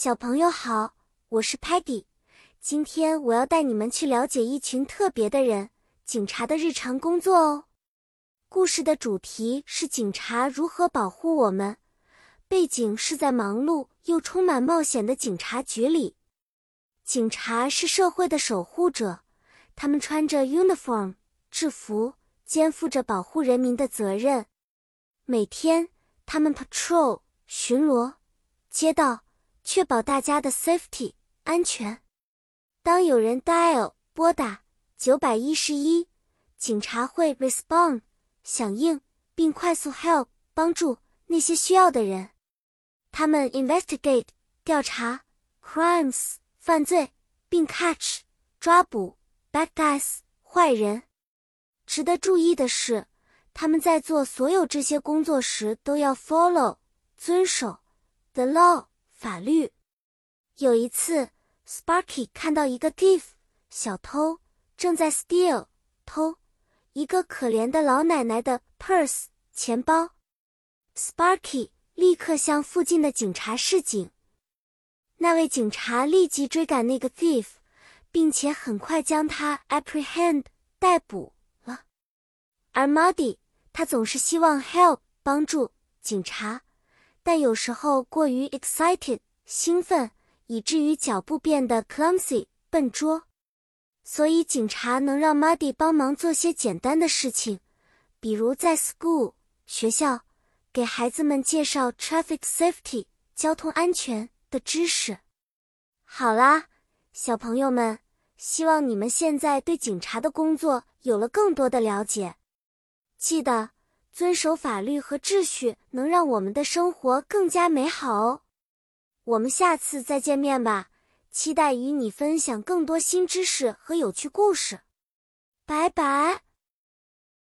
小朋友好，我是 Patty，今天我要带你们去了解一群特别的人——警察的日常工作哦。故事的主题是警察如何保护我们，背景是在忙碌又充满冒险的警察局里。警察是社会的守护者，他们穿着 uniform 制服，肩负着保护人民的责任。每天，他们 patrol 巡逻街道，确保大家的 safety 安全。当有人 dial 拨打九百一十一，警察会 respond 响应，并快速 help 帮助那些需要的人。他们 investigate 调查 crimes 犯罪，并 catch 抓捕 bad guys 坏人。值得注意的是。他们在做所有这些工作时都要 follow 遵守 the law 法律。有一次，Sparky 看到一个 thief 小偷正在 steal 偷一个可怜的老奶奶的 purse 钱包，Sparky 立刻向附近的警察示警。那位警察立即追赶那个 thief，并且很快将他 apprehend 逮捕了。而 Muddy。他总是希望 help 帮助警察，但有时候过于 excited 兴奋，以至于脚步变得 clumsy 笨拙。所以警察能让 Muddy 帮忙做些简单的事情，比如在 school 学校给孩子们介绍 traffic safety 交通安全的知识。好啦，小朋友们，希望你们现在对警察的工作有了更多的了解。记得遵守法律和秩序，能让我们的生活更加美好哦。我们下次再见面吧，期待与你分享更多新知识和有趣故事。拜拜。